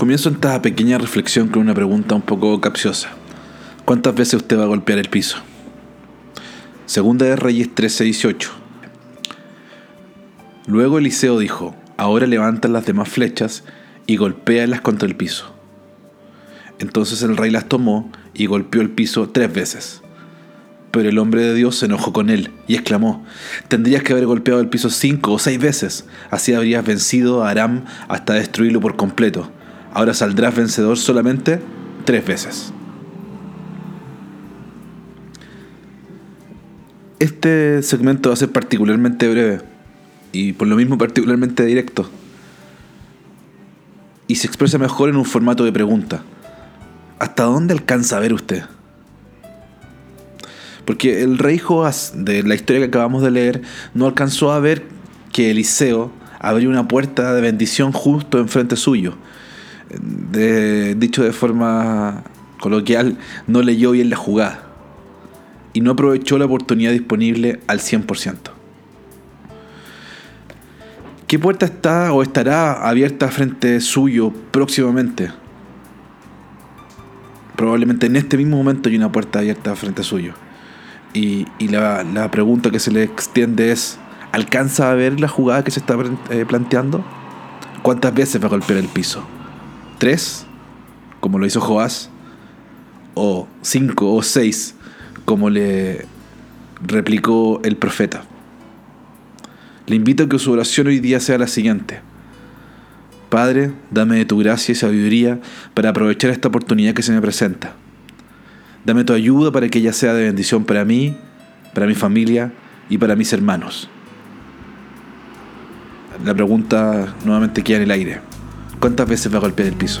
Comienzo esta pequeña reflexión con una pregunta un poco capciosa. ¿Cuántas veces usted va a golpear el piso? Segunda de Reyes 13:18. Luego Eliseo dijo, ahora levanta las demás flechas y golpéalas contra el piso. Entonces el rey las tomó y golpeó el piso tres veces. Pero el hombre de Dios se enojó con él y exclamó, tendrías que haber golpeado el piso cinco o seis veces, así habrías vencido a Aram hasta destruirlo por completo ahora saldrás vencedor solamente tres veces. Este segmento va a ser particularmente breve y por lo mismo particularmente directo. Y se expresa mejor en un formato de pregunta. ¿Hasta dónde alcanza a ver usted? Porque el rey Joás, de la historia que acabamos de leer, no alcanzó a ver que Eliseo abrió una puerta de bendición justo enfrente suyo de, dicho de forma coloquial, no leyó bien la jugada y no aprovechó la oportunidad disponible al 100%. ¿Qué puerta está o estará abierta frente suyo próximamente? Probablemente en este mismo momento hay una puerta abierta frente suyo. Y, la, pregunta que se le extiende es, ¿alcanza a ver la jugada que se está eh, planteando? ¿Cuántas veces va a golpear el piso? Tres, como lo hizo Joás, o cinco o seis, como le replicó el profeta. Le invito a que su oración hoy día sea la siguiente. Padre, dame de tu gracia y sabiduría para aprovechar esta oportunidad que se me presenta. Dame tu ayuda para que ella sea de bendición para mí, para mi familia y para mis hermanos. La pregunta nuevamente queda en el aire. ¿Cuántas veces va a golpear el piso?